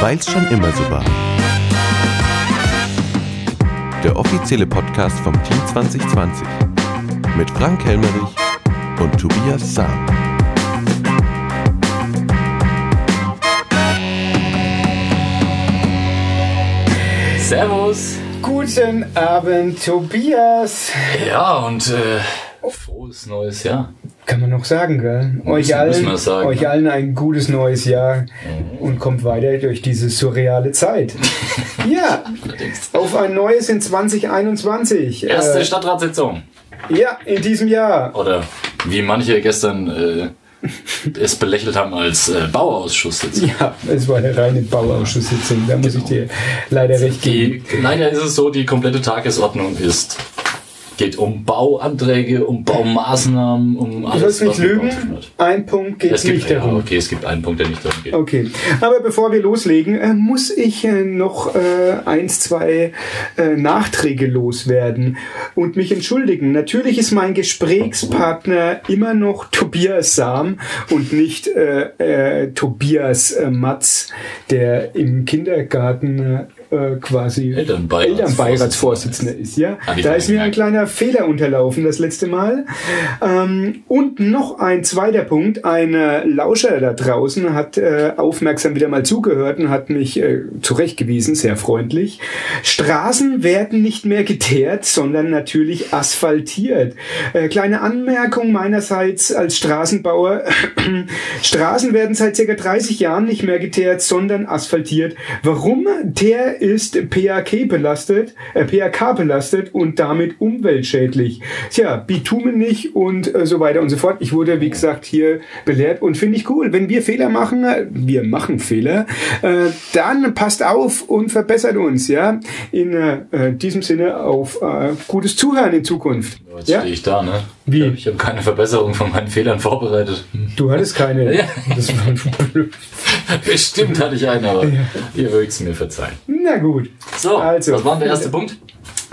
Weil's schon immer so war. Der offizielle Podcast vom Team 2020 mit Frank Helmerich und Tobias Sam. Servus. Guten Abend, Tobias. Ja, und äh, frohes neues Jahr. Kann man noch sagen, gell? Euch allen, sagen, euch ne? allen ein gutes neues Jahr und kommt weiter durch diese surreale Zeit. ja, auf ein neues in 2021. Erste Äh, Stadtratssitzung. ja, in diesem Jahr. Oder wie manche gestern äh, es belächelt haben als äh, Bauausschusssitzung. Ja, es war eine reine Bauausschusssitzung. Da muss ich dir leider recht geben. Die, leider ist es so, die komplette Tagesordnung ist geht um Bauanträge, um Baumaßnahmen, um Du alles. sollst nicht lügen. Ein Punkt geht Es gibt, nicht ja, darum. okay, es gibt einen Punkt, der nicht darum geht. Okay, aber bevor wir loslegen, äh, muss ich äh, noch äh, eins, zwei Nachträge loswerden und mich entschuldigen. Natürlich ist mein Gesprächspartner immer noch Tobias Sam und nicht äh, äh, Tobias Matz, der im Kindergarten äh, quasi Elternbeiratsvorsitzender ist. Ja, da ist mir ein kleiner Fehler unterlaufen das letzte Mal. Ähm, und noch ein zweiter Punkt. Ein Lauscher da draußen hat äh, aufmerksam wieder mal zugehört und hat mich äh, zurechtgewiesen, sehr freundlich. Straßen werden nicht mehr geteert, sondern natürlich asphaltiert. Äh, kleine Anmerkung meinerseits als Straßenbauer. Straßen werden seit ca. 30 Jahren nicht mehr geteert, sondern asphaltiert. Warum? Der ist PAK belastet, äh, PAK belastet und damit umweltschädlich. Tja, Bitumen nicht und äh, so weiter und so fort. Ich wurde, wie gesagt, hier belehrt und finde ich cool. Wenn wir Fehler machen, äh, wir machen Fehler, äh, dann passt auf und verbessert uns, ja. In äh, diesem Sinne auf äh, gutes Zuhören in Zukunft. Jetzt Ja? stehe ich da, ne? Wie? Ich habe keine Verbesserung von meinen Fehlern vorbereitet. Du hattest keine. Ja. Das war blöd. Bestimmt hatte ich einen, aber ihr mögt es mir verzeihen. Na gut. So, Also. was war der erste Punkt?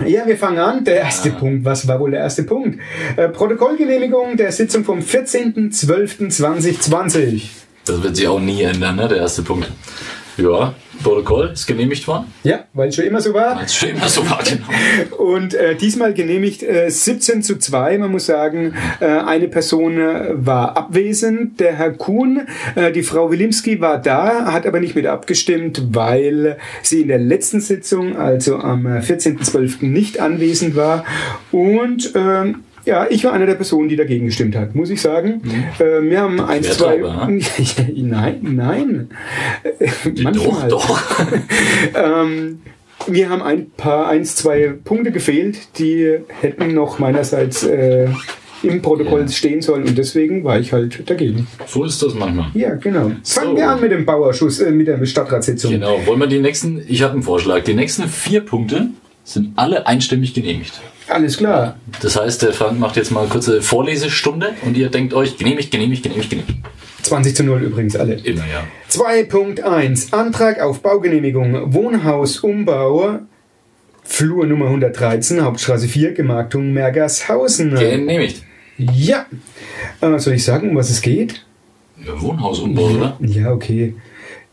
Ja, wir fangen an. Der erste Punkt. Was war wohl der erste Punkt? Äh, Protokollgenehmigung der Sitzung vom 14.12.2020. Das wird sich auch nie ändern, ne? Der erste Punkt. Ja, Protokoll ist genehmigt worden. Ja, weil es schon immer so war. Als schön immer so war, genau. Und äh, diesmal genehmigt äh, 17 zu 2. Man muss sagen, äh, eine Person äh, war abwesend, der Herr Kuhn. Äh, die Frau Wilimski war da, hat aber nicht mit abgestimmt, weil sie in der letzten Sitzung, also am äh, 14.12. nicht anwesend war. Und ähm, ja, ich war eine der Personen, die dagegen gestimmt hat, muss ich sagen. Äh, wir haben eins, Schwer zwei. Treiber, nein, nein. Äh, Doch, manchmal. doch. Ähm, mir haben ein paar, eins, zwei Punkte gefehlt, die hätten noch meinerseits äh, im Protokoll Ja. stehen sollen und deswegen war ich halt dagegen. So ist das manchmal. Ja, genau. Fangen So. wir an mit dem Bauausschuss, äh, mit der Stadtratssitzung. Genau. Wollen wir die nächsten, ich habe einen Vorschlag. Die nächsten vier Punkte sind alle einstimmig genehmigt. Alles klar. Das heißt, der Frank macht jetzt mal eine kurze Vorlesestunde und ihr denkt euch, genehmigt, genehmigt, genehmigt, genehmigt. 20 zu 0 übrigens alle. Immer, ja. 2.1 Antrag auf Baugenehmigung Wohnhausumbau Flur Nummer 113 Hauptstraße 4 Gemarktung Mergershausen. Genehmigt. Ja. Äh, soll ich sagen, um was es geht? Ja, Wohnhausumbau, oder? Ja, okay.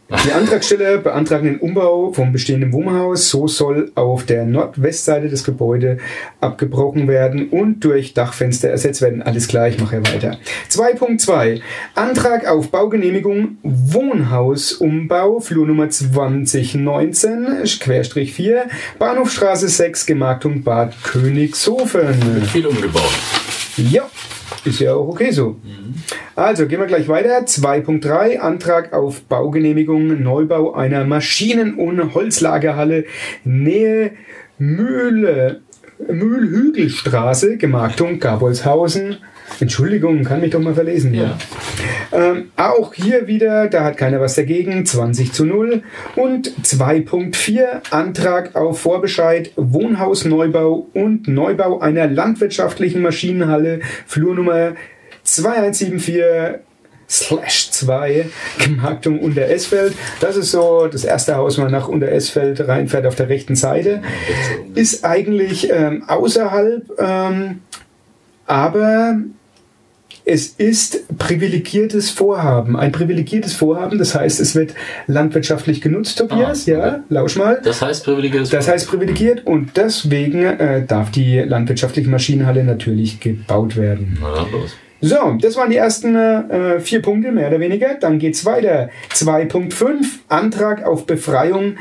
Die Antragsteller beantragen den Umbau vom bestehenden Wohnhaus. So soll auf der Nordwestseite des Gebäudes abgebrochen werden und durch Dachfenster ersetzt werden. Alles klar, ich mache weiter. 2.2 Antrag auf Baugenehmigung Wohnhausumbau, Flurnummer 2019, Querstrich 4, Bahnhofstraße 6, Gemarktung Bad Königshofen. Viel umgebaut. Ja, ist ja auch okay so. Also gehen wir gleich weiter. 2.3 Antrag auf Baugenehmigung Neubau einer Maschinen- und Holzlagerhalle Nähe Mühle, Mühlhügelstraße, Gemarktung Gabolshausen. Entschuldigung, kann mich doch mal verlesen. Ja. Ähm, auch hier wieder, da hat keiner was dagegen, 20 zu 0. Und 2.4 Antrag auf Vorbescheid Wohnhausneubau und Neubau einer landwirtschaftlichen Maschinenhalle, Flurnummer 2174 slash 2, Gemarktung Unteresfeld. Das ist so das erste Haus, man nach Unteresfeld reinfährt auf der rechten Seite. Ist eigentlich ähm, außerhalb, ähm, aber es ist privilegiertes Vorhaben. Ein privilegiertes Vorhaben, das heißt, es wird landwirtschaftlich genutzt, Tobias. Ah, okay. Ja, lausch mal. Das heißt privilegiert. Das heißt privilegiert und deswegen äh, darf die landwirtschaftliche Maschinenhalle natürlich gebaut werden. Na dann los. So, das waren die ersten äh, vier Punkte, mehr oder weniger. Dann geht's weiter. 2.5 Antrag auf Befreiung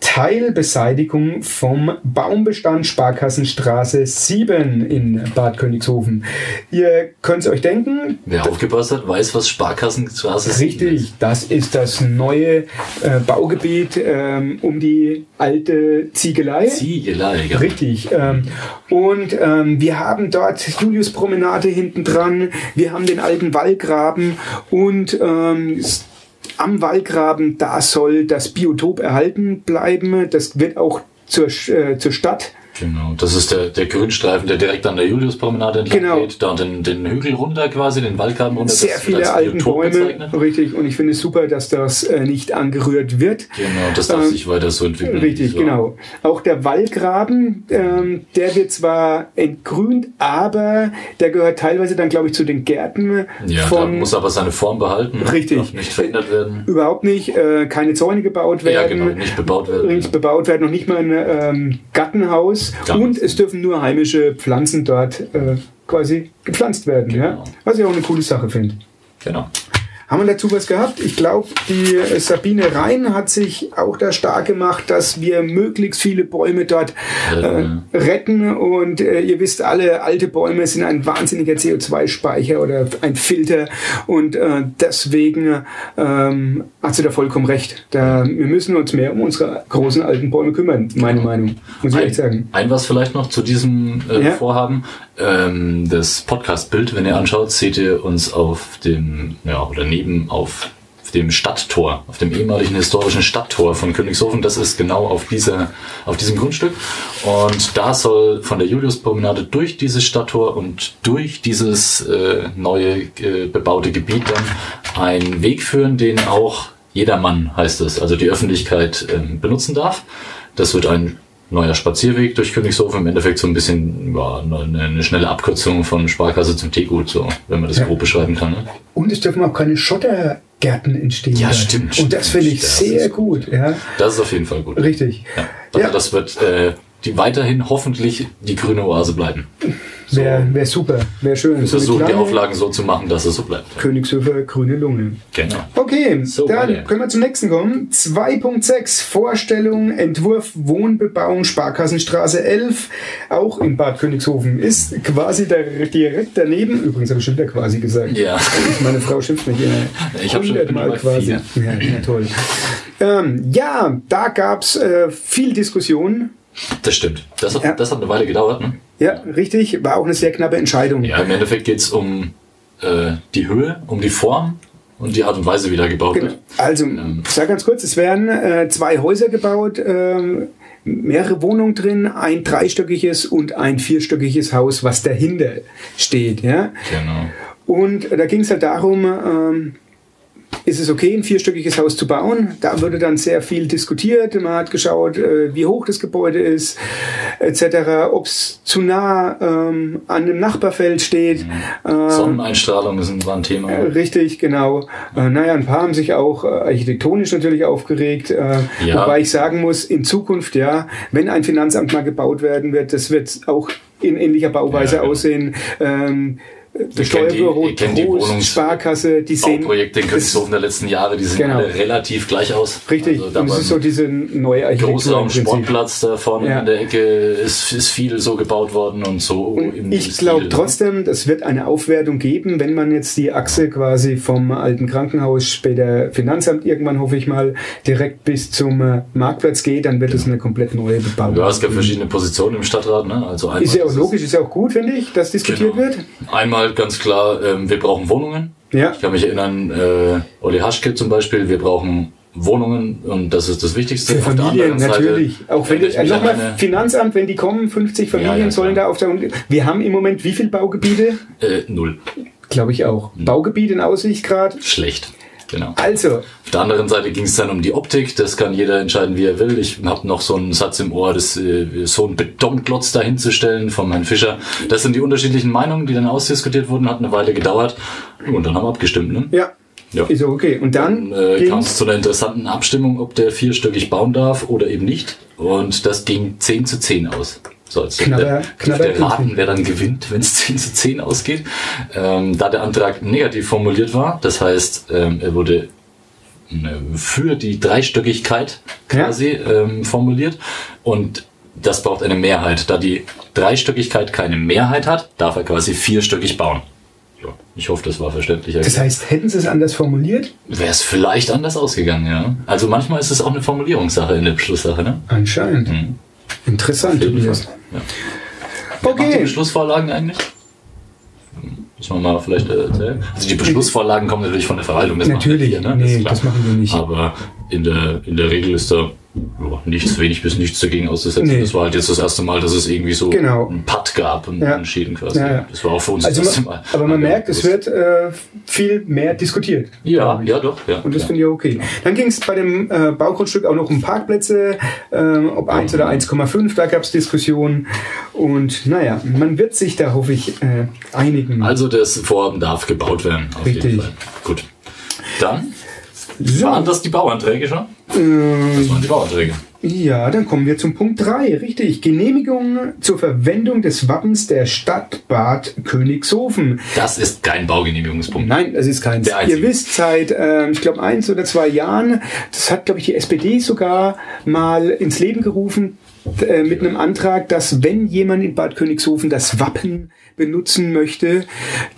Teilbeseitigung vom Baumbestand Sparkassenstraße 7 in Bad Königshofen. Ihr könnt es euch denken. Wer aufgepasst hat, weiß, was Sparkassenstraße ist. Richtig, das ist das neue äh, Baugebiet ähm, um die alte Ziegelei. Ziegelei, ja. Richtig. Ähm, und ähm, wir haben dort Julius-Promenade hinten dran. Wir haben den alten Wallgraben und ähm, am Wallgraben, da soll das Biotop erhalten bleiben. Das wird auch zur, äh, zur Stadt. Genau, das ist der, der Grünstreifen, der direkt an der Juliuspromenade entlang Genau. geht. Da den, den Hügel runter quasi, den Waldgraben runter. Sehr viele Biotop Bäume. bezeichnet. Richtig. Und ich finde es super, dass das äh, nicht angerührt wird. Genau, das darf Ähm, sich weiter so entwickeln. Richtig, so. genau. Auch der Wallgraben, ähm, der wird zwar entgrünt, aber der gehört teilweise dann, glaube ich, zu den Gärten Ja, von muss aber seine Form behalten. Richtig. Darf nicht verändert werden. überhaupt nicht, äh, keine Zäune gebaut Ja, werden. genau, nicht bebaut werden. Nicht bebaut werden, noch nicht mal ein ähm, Gartenhaus. Gar und es dürfen nur heimische Pflanzen dort äh, quasi gepflanzt werden. Ja? Genau. Was ich auch eine coole Sache finde. Genau. Haben wir dazu was gehabt? Ich glaube, die äh, Sabine Rhein hat sich auch da stark gemacht, dass wir möglichst viele Bäume dort äh, Retten. Und äh, ihr wisst alle, alte Bäume sind ein wahnsinniger CO2-Speicher oder ein Filter. Und äh, deswegen ähm, hat sie da vollkommen recht. Da, wir müssen uns mehr um unsere großen alten Bäume kümmern, meine Meinung. Muss ich echt sagen. Ein was vielleicht noch zu diesem äh, Ja. Vorhaben. Ähm, das Podcast-Bild, wenn ihr anschaut, seht ihr uns auf dem, ja, oder neben auf dem Stadttor, auf dem ehemaligen historischen Stadttor von Königshofen. Das ist genau auf, dieser, auf diesem Grundstück. Und da soll von der Juliuspromenade durch dieses Stadttor und durch dieses äh, neue äh, bebaute Gebiet dann ein Weg führen, den auch jedermann, heißt es, also die Öffentlichkeit ähm, benutzen darf. Das wird ein neuer Spazierweg durch Königshofen, im Endeffekt so ein bisschen ja, eine, schnelle Abkürzung von Sparkasse zum Teegut, so, wenn man das Ja. grob beschreiben kann. Ne? Und es dürfen auch keine Schottergärten entstehen. Ja, stimmt, Und das finde ich Das sehr ist gut. Ja, Das ist auf jeden Fall gut. richtig. Ja. Also Ja. das wird äh, die weiterhin hoffentlich die grüne Oase bleiben. Wäre wär super, wäre schön. wir eine versuchen die Auflagen so zu machen, dass es so bleibt. Königshöfer grüne Lunge. Genau. Okay, So, dann weiter. können wir zum nächsten kommen. 2.6 Vorstellung, Entwurf, Wohnbebauung, Sparkassenstraße 11, auch in Bad Königshofen. Ist quasi da, direkt daneben. Übrigens habe ich schon wieder quasi gesagt. Ja. Meine Frau schimpft mich immer Ich hab schon- bei quasi. Ja, ja, toll. Ähm, ja, da gab es äh, viel Diskussion. Das stimmt. Das hat, Ja. das hat eine Weile gedauert. Ne? Ja, richtig. War auch eine sehr knappe Entscheidung. Ja, im Endeffekt geht es um äh, die Höhe, um die Form und die Art und Weise, wie da gebaut Genau. wird. Also, ich sag ganz kurz, es werden äh, zwei Häuser gebaut, ähm, mehrere Wohnungen drin, ein dreistöckiges und ein vierstöckiges Haus, was dahinter steht. Ja? Genau. Und da ging es halt darum, ähm, ist es okay, ein vierstöckiges Haus zu bauen? Da wurde dann sehr viel diskutiert. Man hat geschaut, äh, wie hoch das Gebäude ist, etc., ob es zu nah ähm, an einem Nachbarfeld steht. Ähm, Sonneneinstrahlung ist ein, Thema. äh, Richtig, genau. Äh, naja, ein paar haben sich auch äh, architektonisch natürlich aufgeregt. Äh, Ja. Wobei ich sagen muss, in Zukunft, ja, wenn ein Finanzamt mal gebaut werden wird, das wird auch in ähnlicher Bauweise Ja, genau. aussehen. Ähm, das die- Steuerbüro, die Trost, Wohnungs- Sparkasse, die sehen. Bauprojekte in Königshofen der letzten Jahre, die sehen Genau. alle relativ gleich aus. Richtig, Also da und es ist so diese neue Architektur. Großraum. Sportplatz da vorne Ja. in der Ecke ist, ist viel so gebaut worden und so. im Ich glaube ne? trotzdem, es wird eine Aufwertung geben, wenn man jetzt die Achse quasi vom alten Krankenhaus, später Finanzamt irgendwann, hoffe ich mal, direkt bis zum äh, Marktplatz geht, dann wird es eine komplett neue Bebauung. Ja, es gibt verschiedene Positionen im Stadtrat. Ne? Also Ist ja auch logisch, ist ja auch gut, finde ich, dass diskutiert Genau. wird. Einmal ganz klar, ähm, wir brauchen Wohnungen. Ja. Ich kann mich erinnern, äh, Olli Haschke zum Beispiel, wir brauchen Wohnungen und das ist das Wichtigste. Für Familien Seite natürlich. Auch wenn äh, an nochmal Finanzamt, wenn die kommen, 50 Familien Ja, ja, sollen da auf der. Wir haben im Moment wie viele Baugebiete? äh, null. Glaube ich auch. Hm. Baugebiet in Aussicht gerade. Schlecht. Genau. Also, Auf der anderen Seite ging es dann um die Optik. Das kann jeder entscheiden, wie er will. Ich habe noch so einen Satz im Ohr, das, äh, so einen Betonklotz dahinzustellen von Herrn Fischer. Das sind die unterschiedlichen Meinungen, die dann ausdiskutiert wurden. Hat eine Weile gedauert. Und dann haben wir abgestimmt. Ne? ja, Ja. ist okay. Und dann Dann äh, kam es zu einer interessanten Abstimmung, ob der vierstöckig bauen darf oder eben nicht. Und das ging 10 zu 10 aus. So, als Knabber- der, knabber- der raten, wer dann gewinnt, wenn es 10 zu 10 ausgeht. Ähm, da der Antrag negativ formuliert war, das heißt, ähm, er wurde äh, für die Dreistöckigkeit quasi ähm, formuliert und das braucht eine Mehrheit. Da die Dreistöckigkeit keine Mehrheit hat, darf er quasi vierstöckig bauen. Ja, ich hoffe, das war verständlich. das heißt, hätten sie es anders formuliert? Wäre es vielleicht anders ausgegangen, ja. Also manchmal ist es auch eine Formulierungssache in der Beschlusssache, ne? Anscheinend. Mhm. Interessant, Tobias. Ja. Macht die Okay. Beschlussvorlagen eigentlich? Muss man mal vielleicht äh, erzählen. Also die Beschlussvorlagen kommen natürlich von der Verwaltung. Das Natürlich, machen wir hier, ne? nee, klar. das machen wir nicht. Aber in der, in der Regel ist da ja, nichts, wenig bis nichts dagegen auszusetzen. Nee. Das war halt jetzt das erste Mal, dass es irgendwie so Genau. einen Putt gab und Ja. entschieden quasi. Ja, ja. Das war auch für uns Also das erste Mal. aber man merkt, es wird äh, viel mehr diskutiert. Ja, ja, doch. Ja, Und das finde ich okay. Dann ging es bei dem äh, Baugrundstück auch noch um Parkplätze, ähm, ob 1 oder 1,5, da gab es Diskussionen. Und naja, man wird sich da, hoffe ich, äh, einigen. Also das Vorhaben darf gebaut werden. Richtig. Gut. Dann so, waren das die Bauanträge schon? äh, Das waren die Bauanträge. ja, dann kommen wir zum Punkt 3. Richtig. Genehmigung zur Verwendung des Wappens der Stadt Bad Königshofen. Das ist kein Baugenehmigungspunkt. Nein, das ist einzige. Ihr wisst, seit, äh, ich glaube, eins oder zwei Jahren, das hat, glaube ich, die SPD sogar mal ins Leben gerufen, äh, mit einem Antrag, dass wenn jemand in Bad Königshofen das Wappen benutzen möchte,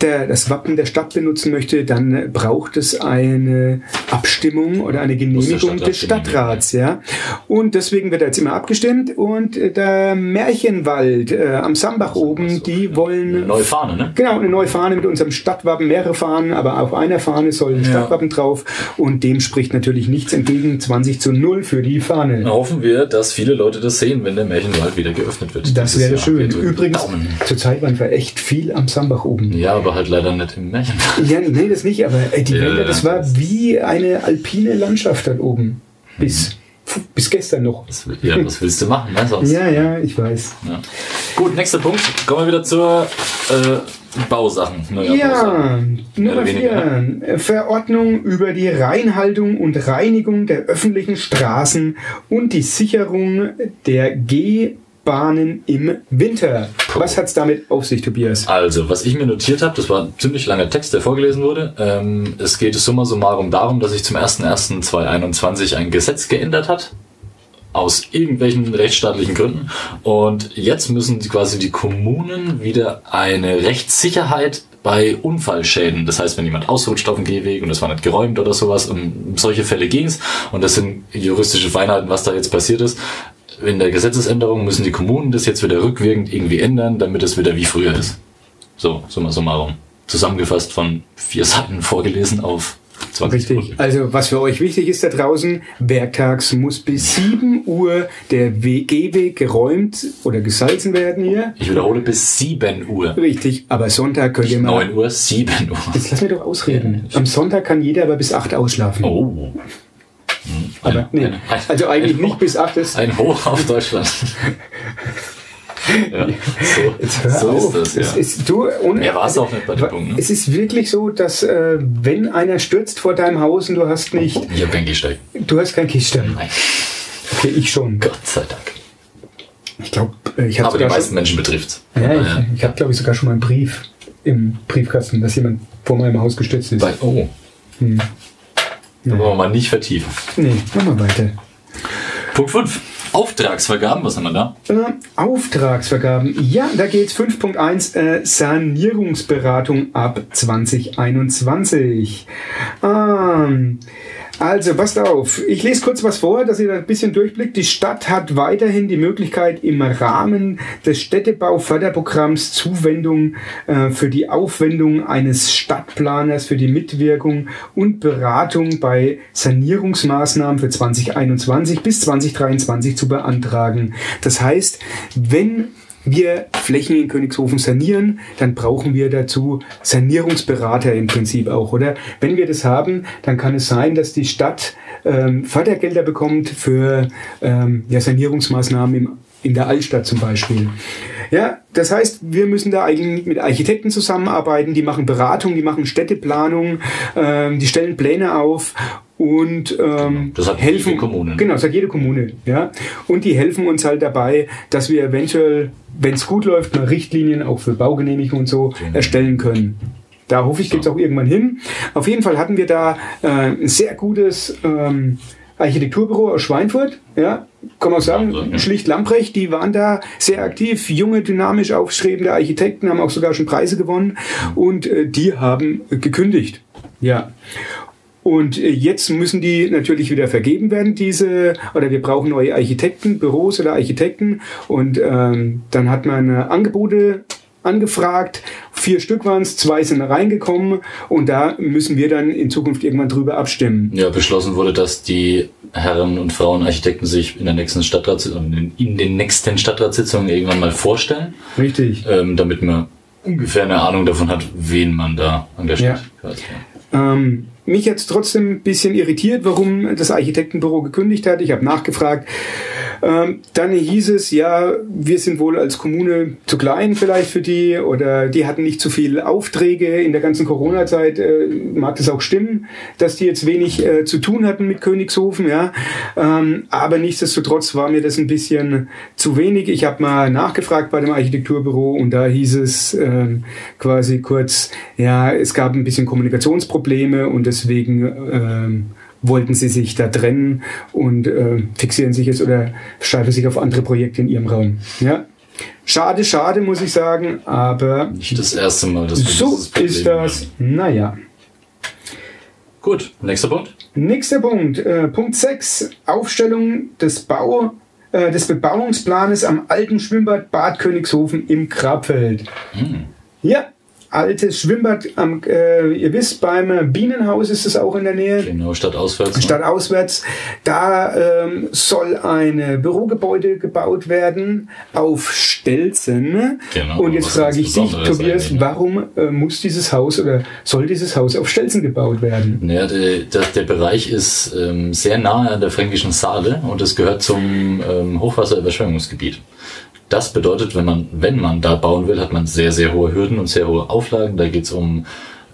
der, das Wappen der Stadt benutzen möchte, dann braucht es eine Abstimmung oder eine Genehmigung Stadtrat des Stadtrats, ja. Und deswegen wird jetzt immer abgestimmt und äh, der Märchenwald äh, am Sambach oben, die wollen Neue Fahne, ne? Genau, eine neue Fahne mit unserem Stadtwappen, mehrere Fahnen, aber auf einer Fahne soll ein Ja. Stadtwappen drauf und dem spricht natürlich nichts entgegen. 20 zu 0 für die Fahne. Dann hoffen wir, dass viele Leute das sehen, wenn der Märchenwald wieder geöffnet wird. Das wäre Jahr. schön. Drücken Übrigens, zurzeit waren wir echt viel am Sambach oben. Ja, aber halt leider nicht im Märchenwald. Ja, nee, das nicht, aber äh, die Wälder, ja. das war wie eine alpine Landschaft dort oben. Bis, bis gestern noch. Was, ja, was willst du machen, ne? Sonst. Ja, ja, ich weiß. Ja. Gut, nächster Punkt. Kommen wir wieder zur äh, Bausachen. Naja, Ja, Bausachen. Nummer oder weniger, vier. Verordnung über die Reinhaltung und Reinigung der öffentlichen Straßen und die Sicherung der G-Bahnen im Winter. Was hat's damit auf sich, Tobias? Also, was ich mir notiert habe, das war ein ziemlich langer Text, der vorgelesen wurde. Ähm, es geht summa summarum darum, dass sich zum 01.01.2021 ein Gesetz geändert hat. Aus irgendwelchen rechtsstaatlichen Gründen. Und jetzt müssen quasi die Kommunen wieder eine Rechtssicherheit bei Unfallschäden. Das heißt, wenn jemand ausrutscht auf dem Gehweg und das war nicht geräumt oder sowas, um solche Fälle ging's. Und das sind juristische Feinheiten, was da jetzt passiert ist. In der Gesetzesänderung müssen die Kommunen das jetzt wieder rückwirkend irgendwie ändern, damit es wieder wie früher ist. So, summa summarum. Zusammengefasst von vier Seiten vorgelesen auf 20 Richtig. Also, was für euch wichtig ist da draußen, werktags muss bis 7 Uhr der Gehweg geräumt oder gesalzen werden hier. Ich wiederhole bis 7 Uhr. Richtig, aber Sonntag könnt ihr mal... 9 Uhr, 7 Uhr. Jetzt lass mich doch ausreden. Am Sonntag kann jeder aber bis 8 ausschlafen. Oh. Aber, Ein- nee, also eigentlich nicht Hoch- bis 8 ist. Ein Hoch auf Deutschland. ja, so, so ist das, Es ja. ist, du, ohne, Mehr war's auch nicht bei den Punkten, ne? Es ist wirklich so, dass äh, wenn einer stürzt vor deinem Haus und du hast nicht, Ich habe kein Gehsteig. du hast kein Kistenstein. Nein, Okay, ich schon. Gott sei Dank. Ich glaube, ich habe Aber die meisten schon, Menschen betrifft's. ja, ich, ich habe glaube ich sogar schon mal einen Brief im Briefkasten, dass jemand vor meinem Haus gestürzt ist. Bei, oh. Hm. Da wollen wir mal nicht vertiefen. Nee, machen wir weiter. Punkt 5. Auftragsvergaben, was haben wir da? Äh, Auftragsvergaben. Ja, da geht's 5.1 äh, Sanierungsberatung ab 2021. Ähm, also, passt auf. Ich lese kurz was vor, dass ihr da ein bisschen durchblickt. Die Stadt hat weiterhin die Möglichkeit, im Rahmen des Städtebauförderprogramms Zuwendung äh, für die Aufwendung eines Stadtplaners für die Mitwirkung und Beratung bei Sanierungsmaßnahmen für 2021 bis 2023 zu beantragen. Das heißt, wenn wir Flächen in Königshofen sanieren, dann brauchen wir dazu Sanierungsberater im Prinzip auch, oder? Wenn wir das haben, dann kann es sein, dass die Stadt ähm, Fördergelder bekommt für ähm, ja, Sanierungsmaßnahmen im, in der Altstadt zum Beispiel. Ja, das heißt, wir müssen da eigentlich mit Architekten zusammenarbeiten, die machen Beratung, die machen Städteplanung, ähm, die stellen Pläne auf und ähm, Das hat helfen jede Kommune, ne? Genau, das hat jede Kommune, ja. Und die helfen uns halt dabei, dass wir eventuell, wenn es gut läuft, mal Richtlinien auch für Baugenehmigung und so Genau. erstellen können. Da hoffe ich, So. geht's auch irgendwann hin. Auf jeden Fall hatten wir da äh, ein sehr gutes ähm, Architekturbüro aus Schweinfurt, ja, kann man sagen, ja. schlicht Lamprecht, die waren da sehr aktiv, junge, dynamisch aufstrebende Architekten, haben auch sogar schon Preise gewonnen und äh, die haben gekündigt. Ja. Und äh, jetzt müssen die natürlich wieder vergeben werden, diese, oder wir brauchen neue Architekten, Büros oder Architekten. Und ähm, dann hat man äh, Angebote angefragt. Vier Stück waren es, zwei sind reingekommen und da müssen wir dann in Zukunft irgendwann drüber abstimmen. Ja, beschlossen wurde, dass die Herren und Frauen Architekten sich in der nächsten Stadtratssitzung, in, den nächsten Stadtratssitzungen irgendwann mal vorstellen, Richtig. ähm, damit man ungefähr eine Ahnung davon hat, wen man da engagiert. quasi. Ähm, mich jetzt trotzdem ein bisschen irritiert, warum das Architektenbüro gekündigt hat. Ich habe nachgefragt. Ähm, dann hieß es, ja, wir sind wohl als Kommune zu klein vielleicht für die oder die hatten nicht zu viele Aufträge in der ganzen Corona-Zeit. Äh, mag das auch stimmen, dass die jetzt wenig äh, zu tun hatten mit Königshofen, ja. Ähm, aber nichtsdestotrotz war mir das ein bisschen zu wenig. Ich habe mal nachgefragt bei dem Architekturbüro und da hieß es ähm, quasi kurz, ja, es gab ein bisschen Kommunikationsprobleme und deswegen wollten sie sich da trennen und äh, fixieren sich jetzt oder steifen sich auf andere Projekte in ihrem Raum. Ja. Schade, schade, muss ich sagen, aber Nicht das erste Mal, dass wir so ist das. haben. Naja. Gut, nächster Punkt. Nächster Punkt, äh, Punkt 6, Aufstellung des Bau, äh, des Bebauungsplanes am alten Schwimmbad Bad Königshofen im Grabfeld. Hm. Ja, altes Schwimmbad am, äh, ihr wisst, beim Bienenhaus ist es auch in der Nähe. Genau, Stadt auswärts. Stadt auswärts. Da ähm, soll ein Bürogebäude gebaut werden auf Stelzen. Genau, Und jetzt frage ich dich, Tobias, eigentlich, ne? warum äh, muss dieses Haus oder soll dieses Haus auf Stelzen gebaut werden? Naja, der, der, der Bereich ist ähm, sehr nahe an der fränkischen Saale und es gehört zum ähm, Hochwasserüberschwemmungsgebiet. Das bedeutet, wenn man, wenn man da bauen will, hat man sehr, sehr hohe Hürden und sehr hohe Auflagen. Da geht es um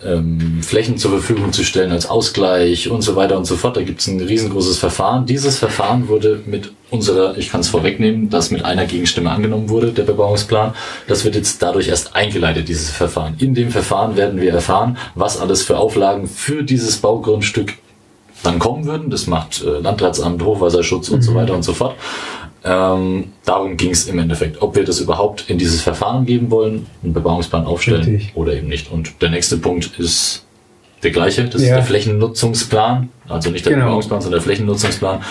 ähm, Flächen zur Verfügung zu stellen als Ausgleich und so weiter und so fort. Da gibt es ein riesengroßes Verfahren. Dieses Verfahren wurde mit unserer, ich kann es vorwegnehmen, das mit einer Gegenstimme angenommen wurde, der Bebauungsplan. Das wird jetzt dadurch erst eingeleitet, dieses Verfahren. In dem Verfahren werden wir erfahren, was alles für Auflagen für dieses Baugrundstück dann kommen würden. Das macht äh, Landratsamt, Hochwasserschutz und so weiter und so fort. Ähm, darum ging es im Endeffekt, ob wir das überhaupt in dieses Verfahren geben wollen, einen Bebauungsplan aufstellen Richtig. oder eben nicht. Und der nächste Punkt ist der gleiche, das Ja. ist der Flächennutzungsplan, also nicht der Genau. Bebauungsplan, sondern der Flächennutzungsplan.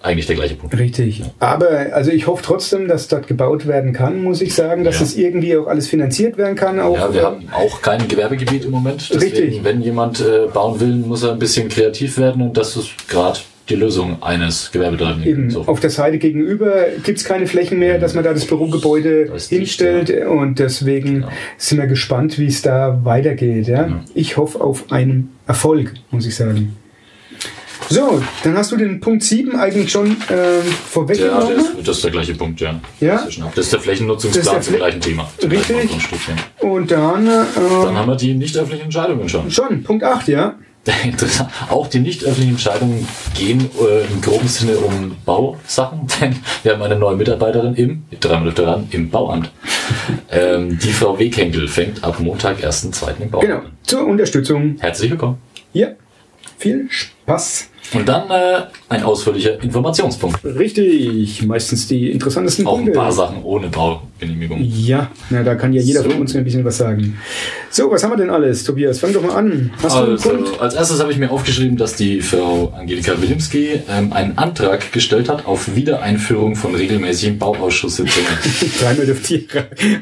Eigentlich der gleiche Punkt. Richtig. Aber also ich hoffe trotzdem, dass dort gebaut werden kann, muss ich sagen, dass Ja. das irgendwie auch alles finanziert werden kann. Auch, Ja, wir haben auch kein Gewerbegebiet im Moment. Deswegen, Richtig. wenn jemand äh, bauen will, muss er ein bisschen kreativ werden und das ist gerade die Lösung eines Gewerbetreibenden. Eben, So. auf der Seite gegenüber gibt es keine Flächen mehr, dass man da das Bürogebäude Da ist dicht, hinstellt und deswegen Genau. sind wir gespannt, wie es da weitergeht. Ja? Ja. Ich hoffe auf einen Erfolg, muss ich sagen. So, dann hast du den Punkt 7 eigentlich schon Ja, der vorweggenommen. ist, das ist der gleiche Punkt, ja. Ja? Das ist, das der Flächennutzungsplan Das ist der zum Flächen- gleichen Thema. zum Richtig. gleichen ja. Und dann, Dann äh, haben wir die nicht öffentlichen Entscheidungen schon. schon, Punkt 8, ja. Interessant. Auch die nicht öffentlichen Entscheidungen gehen äh, im groben Sinne um Bausachen, denn wir haben eine neue Mitarbeiterin im, dreimal öfter ran, im Bauamt. ähm, die Frau Weghenkel fängt ab Montag, 1.2. im Bauamt Genau, an. zur Unterstützung. Herzlich willkommen. Ja, viel Spaß. Und dann äh, ein ausführlicher Informationspunkt. Richtig, meistens die interessantesten Auch ein Punkte. paar Sachen ohne Baugenehmigung. Ja, na, da kann ja jeder So. von uns ein bisschen was sagen. So, was haben wir denn alles, Tobias? Fang doch mal an. Hast du einen Also, Punkt? als erstes habe ich mir aufgeschrieben, dass die Frau Angelika Wilimski ähm, einen Antrag gestellt hat auf Wiedereinführung von regelmäßigen Bauausschusssitzungen. Dreimal dürft ihr.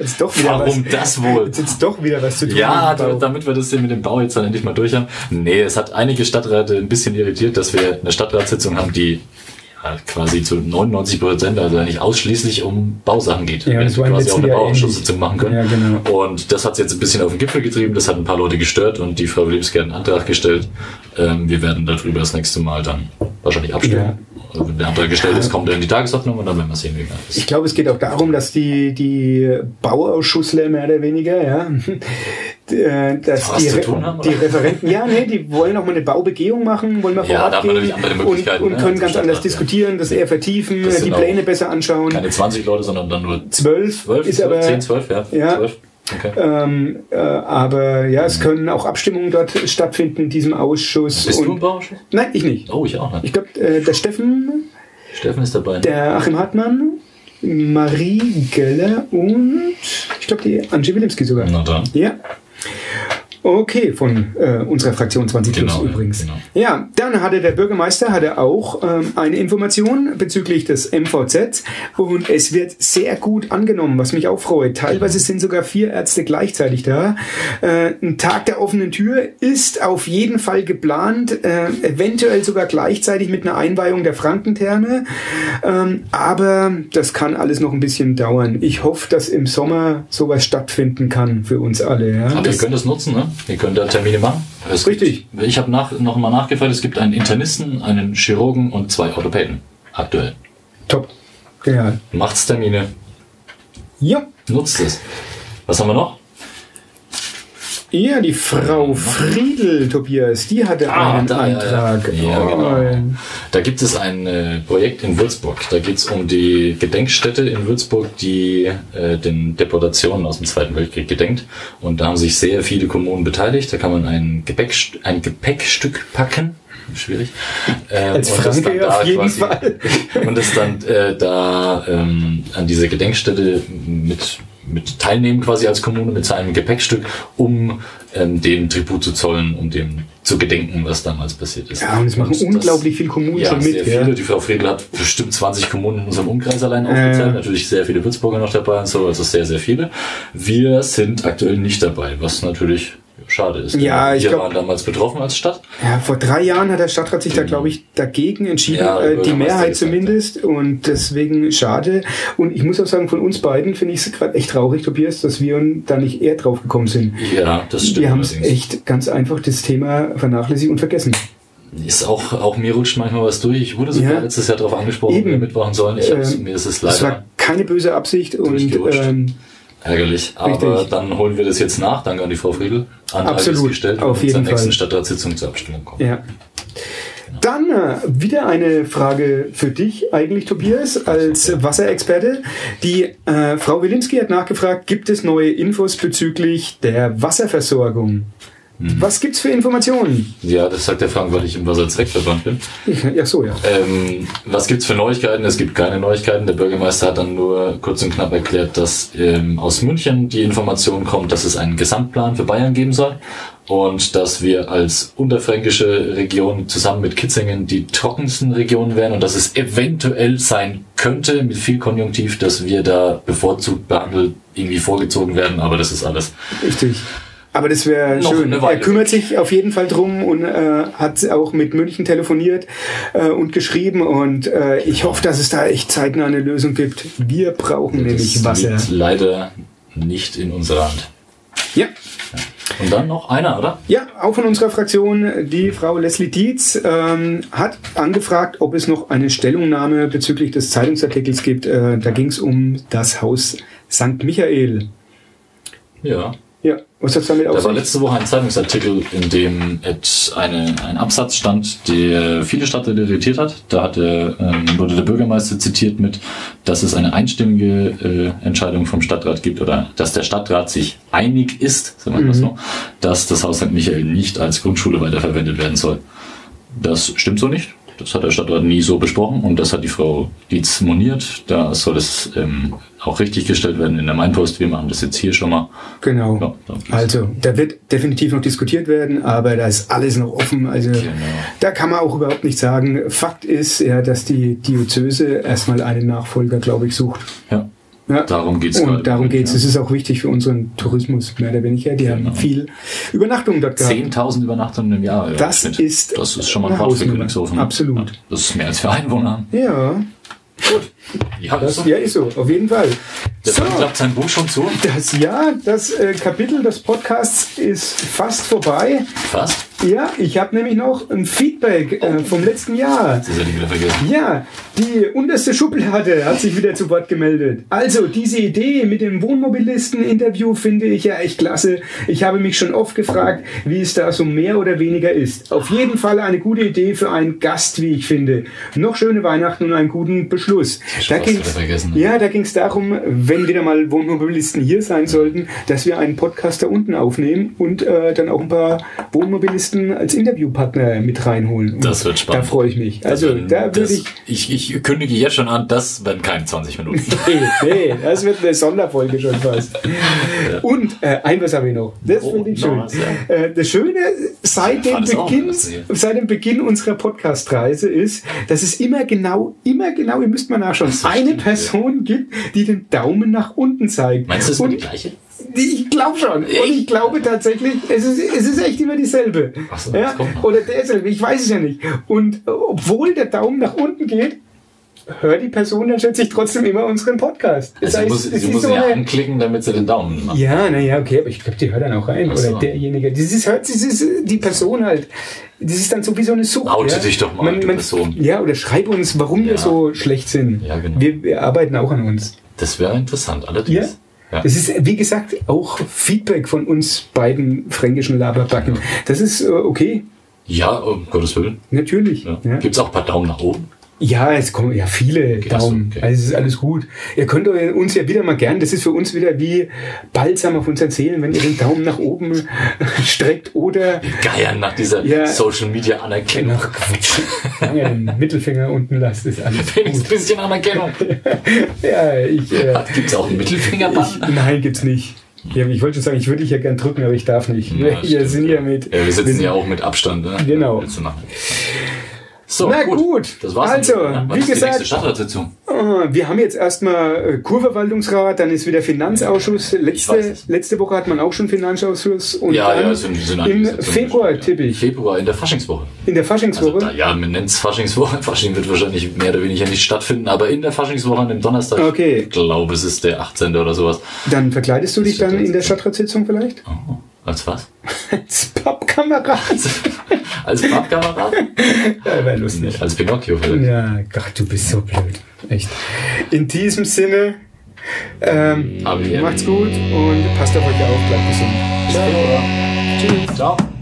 Jetzt doch wieder Warum was. das wohl? Jetzt ist doch wieder was zu tun. Ja, damit wir das hier mit dem Bau jetzt dann endlich mal durch haben. Nee, es hat einige Stadträte ein bisschen irritiert, dass wir eine Stadtratssitzung haben, die ja, quasi zu 99 Prozent, also eigentlich ausschließlich um Bausachen geht. Ja, Wir das hätten war im quasi auch eine Bauausschusssitzung machen können. Ja, genau. Und das hat es jetzt ein bisschen auf den Gipfel getrieben, das hat ein paar Leute gestört und die Frau Williams einen Antrag gestellt. Ähm, wir werden darüber das nächste Mal dann wahrscheinlich abstimmen. Also Wenn der Antrag gestellt ist, kommt er in die Tagesordnung und dann werden wir sehen, wie wir das Ich glaube, es geht auch darum, dass die, die Bauausschussler mehr oder weniger, ja, äh, dass die, Re- haben, die? Referenten, ja, nee, die wollen auch mal eine Baubegehung machen, wollen mal Ja, da hat gehen und, und ne, können ganz Stadtrat, anders ja. diskutieren, das eher vertiefen, Das die Pläne besser anschauen. Keine 20 Leute, sondern dann nur Zwölf, 12, ist 12 aber 10, 12, ja. Ja. 12. Okay. Ähm, äh, aber ja, es können auch Abstimmungen dort stattfinden in diesem Ausschuss. Bist du im und, Bauausschuss? nein, ich nicht. Oh, ich auch nicht. Ich glaube, äh, der Steffen, Steffen ist dabei. ne? der Achim Hartmann, Marie Geller und ich glaube die Angie Wilimski sogar. Na dann. Ja. Okay, von äh, unserer Fraktion 20 Plus Genau, ja, übrigens. genau. Ja, dann hatte der Bürgermeister hatte auch ähm, eine Information bezüglich des MVZ und es wird sehr gut angenommen, was mich auch freut. Teilweise sind sogar vier Ärzte gleichzeitig da. Äh, ein Tag der offenen Tür ist auf jeden Fall geplant, äh, eventuell sogar gleichzeitig mit einer Einweihung der Frankentherme. Ähm, aber das kann alles noch ein bisschen dauern. Ich hoffe, dass im Sommer sowas stattfinden kann für uns alle. Ja? Aber ihr Das- könnt das nutzen, ne? Ihr könnt da Termine machen. Es Richtig. Gibt, ich habe nach, noch mal nachgefragt, es gibt einen Internisten, einen Chirurgen und zwei Orthopäden. Aktuell. Top. Genial. Macht's Termine, Ja. nutzt es. Was haben wir noch? Ja, die Frau Friedel, Tobias, die hatte Ah, einen da, ja, ja. Antrag. Ja, genau. Oh, Da gibt es ein äh, Projekt in Würzburg. Da geht es um die Gedenkstätte in Würzburg, die äh, den Deportationen aus dem Zweiten Weltkrieg gedenkt. Und da haben sich sehr viele Kommunen beteiligt. Da kann man ein, Gepäckst ein Gepäckstück packen. Schwierig. Ähm, Als und das Franke dann auf jeden quasi- Fall. und es dann äh, da ähm, an dieser Gedenkstätte mit, mit teilnehmen quasi als Kommune mit seinem Gepäckstück, um ähm, dem Tribut zu zollen, um dem zu gedenken, was damals passiert ist. Ja, und es machen das- unglaublich viele Kommunen ja, schon sehr mit. viele. Ja. Die Frau Friedl hat bestimmt 20 Kommunen in unserem Umkreis allein Äh. aufgezählt. Natürlich sehr viele Würzburger noch dabei und so, also sehr, sehr viele. Wir sind aktuell nicht dabei, was natürlich schade ist. Ja, ich wir glaub- waren damals betroffen als Stadt. Ja, vor drei Jahren hat der Stadtrat sich da, glaube ich, dagegen entschieden, Ja, äh, die Mehrheit zumindest. Und deswegen schade. Und ich muss auch sagen, von uns beiden finde ich es gerade echt traurig, Tobias, dass wir da nicht eher drauf gekommen sind. Ja, das stimmt. Wir haben es echt ganz einfach das Thema vernachlässigt und vergessen. Ist auch, auch mir rutscht manchmal was durch. Ich wurde sogar Ja. letztes Jahr darauf angesprochen, Eben. wir mitmachen sollen. Ich Ähm, mir ist es leider war keine böse Absicht und ähm, ärgerlich. Aber Richtig. dann holen wir das jetzt nach. Danke an die Frau Friedl. Antrag Absolut, ist gestellt auf jeden zur nächsten Fall. Stadtratssitzung zur Abstimmung kommen. Ja. Dann äh, wieder eine Frage für dich eigentlich, Tobias, als Wasserexperte. Die äh, Frau Wilimski hat nachgefragt, gibt es neue Infos bezüglich der Wasserversorgung? Mhm. Was gibt's für Informationen? Ja, das sagt der Frank, weil ich im Wasserzweckverband bin. Ja, so, ja. Ähm, was gibt's für Neuigkeiten? Es gibt keine Neuigkeiten. Der Bürgermeister hat dann nur kurz und knapp erklärt, dass ähm, aus München die Information kommt, dass es einen Gesamtplan für Bayern geben soll und dass wir als unterfränkische Region zusammen mit Kitzingen die trockensten Regionen wären und dass es eventuell sein könnte, mit viel Konjunktiv, dass wir da bevorzugt behandelt irgendwie vorgezogen werden, aber das ist alles. Richtig. Aber das wäre schön. Er kümmert sich auf jeden Fall drum und äh, hat auch mit München telefoniert äh, und geschrieben. Und äh, ich hoffe, dass es da echt zeitnah eine Lösung gibt. Wir brauchen nämlich das Wasser. liegt leider nicht in unserer Hand. Ja. Und dann noch einer, oder? Ja, auch von unserer Fraktion, die Frau Leslie Dietz ähm, hat angefragt, ob es noch eine Stellungnahme bezüglich des Zeitungsartikels gibt. Äh, da ging es um das Haus St. Michael. Ja. Ja, was hat damit Da auf war sich? letzte Woche ein Zeitungsartikel, in dem eine, ein Absatz stand, der viele Stadträte irritiert hat. Da hatte, ähm, wurde der Bürgermeister zitiert mit, dass es eine einstimmige äh, Entscheidung vom Stadtrat gibt oder dass der Stadtrat sich einig ist, sagen wir mal so, dass das Haus St. Michael nicht als Grundschule weiterverwendet werden soll. Das stimmt so nicht. Das hat der Stadtrat nie so besprochen und das hat die Frau Dietz moniert. Da soll es ähm, auch richtig gestellt werden in der Mainpost. Wir machen das jetzt hier schon mal. Genau. Ja. Also, da wird definitiv noch diskutiert werden, aber da ist alles noch offen. Also, Genau. da kann man auch überhaupt nicht sagen. Fakt ist ja, dass die Diözese erstmal einen Nachfolger, glaube ich, sucht. Ja. Ja. Darum geht's gerade. Und darum geht's. Ja. Es ist auch wichtig für unseren Tourismus, mehr oder weniger. Die Genau. haben viel Übernachtung dort gehabt. 10.000 Übernachtungen im Jahr. Das Schnitt. ist das ist schon mal ein Wort für. Königshofen. Absolut. Ja, das ist mehr als wir Einwohner. Ja, Ja, das, das ja, ist so, auf jeden Fall. Der So, klappt sein Buch schon zu. das Jahr, das äh, Kapitel des Podcasts ist fast vorbei. Fast. Ja, ich habe nämlich noch ein Feedback äh, vom letzten Jahr. Das ja nicht wieder vergessen. Ja, die unterste Schublade hat sich wieder zu Wort gemeldet. Also, diese Idee mit dem Wohnmobilisten-Interview finde ich ja echt klasse. Ich habe mich schon oft gefragt, wie es da so mehr oder weniger ist. Auf jeden Fall eine gute Idee für einen Gast, wie ich finde. Noch schöne Weihnachten und einen guten Beschluss. Da ging's, vergessen, ja, da ging es darum, wenn wieder mal Wohnmobilisten hier sein sollten, dass wir einen Podcast da unten aufnehmen und äh, dann auch ein paar Wohnmobilisten als Interviewpartner mit reinholen. Und Das wird spannend. Da freue ich mich. Also, Das- da würde ich ich. Ich kündige jetzt schon an, das werden keine 20 Minuten. Nee, nee, das wird eine Sonderfolge schon fast. Und äh, ein was habe ich noch. Das Oh, finde ich schön. was, ja. Äh, das Schöne seit dem, Beginn, seit dem Beginn unserer Podcast-Reise ist, dass es immer genau, immer genau, ihr müsst mal nachschauen, so, eine stimmt, Person gibt, die den Daumen nach unten zeigt. Meinst du, das ist die gleiche? ich glaube schon. Und ich glaube tatsächlich, es ist, es ist echt immer dieselbe. Ach so, ja? Oder derselbe, ich weiß es ja nicht. Und obwohl der Daumen nach unten geht, hört die Person dann schätze ich trotzdem immer unseren Podcast. Das Also heißt, muss, sie ist muss so ihn ja eine- anklicken, damit sie den Daumen macht. ja, naja, okay, aber ich glaube, die hört dann auch rein. So. Oder derjenige. Das ist, hört, das ist die Person halt. Das ist dann so wie so eine Sucht. Oute ja? dich doch mal, du Person. Ja, oder schreib uns, warum wir Ja. so schlecht sind. Ja, genau. wir, wir arbeiten auch an uns. Das wäre interessant, Ja. allerdings. Ja. Das ist, wie gesagt, auch Feedback von uns beiden fränkischen Laberbacken. Das ist äh, okay, Ja, um Gottes Willen. natürlich. Ja. Ja. Gibt es auch ein paar Daumen nach oben? Ja, es kommen ja viele so, Daumen. okay. Also es ist alles gut. Ihr könnt uns ja wieder mal gern, das ist für uns wieder wie Balsam auf unseren Seelen, wenn ihr den Daumen nach oben streckt oder Geiern nach dieser Ja. Social Media Anerkennung. Lange den Mittelfinger unten lasst, ist alles Wenigstens ein bisschen Anerkennung. Ja, ich, äh, Gibt es auch einen Mittelfingerband? ich, nein, gibt's nicht. Ja, ich wollte schon sagen, ich würde dich ja gern drücken, aber ich darf nicht. Ja, wir stimmt, sind ja. ja mit. Ja, wir sitzen sind- ja auch mit Abstand. Ne? Genau. So, Na gut. Das war's. Also, Ja, wie ist die gesagt-. Ah, Wir haben jetzt erstmal äh, Kurverwaltungsrat, dann ist wieder Finanzausschuss. Letzte, letzte Woche hat man auch schon Finanzausschuss. Und Ja, dann ja, sind, sind im Februar schon, tippe ja. ich. Februar, in der Faschingswoche. In der Also Faschingswoche. da, ja, man nennt es Faschingswoche. Fasching wird wahrscheinlich mehr oder weniger nicht stattfinden, aber in der Faschingswoche an dem Donnerstag, Okay. ich glaube, es ist der 18. oder sowas. dann verkleidest du dich dann in der Stadtratssitzung vielleicht? Oh, als was? Als Pappkamerad. Als Pappkamerad? Ja, wäre lustig. als Pinocchio vielleicht. Ja, Gott, du bist so blöd. Echt. In diesem Sinne, ähm, macht's gut und passt auf euch auf, bleibt gesund. Ciao. Tschüss. Ciao.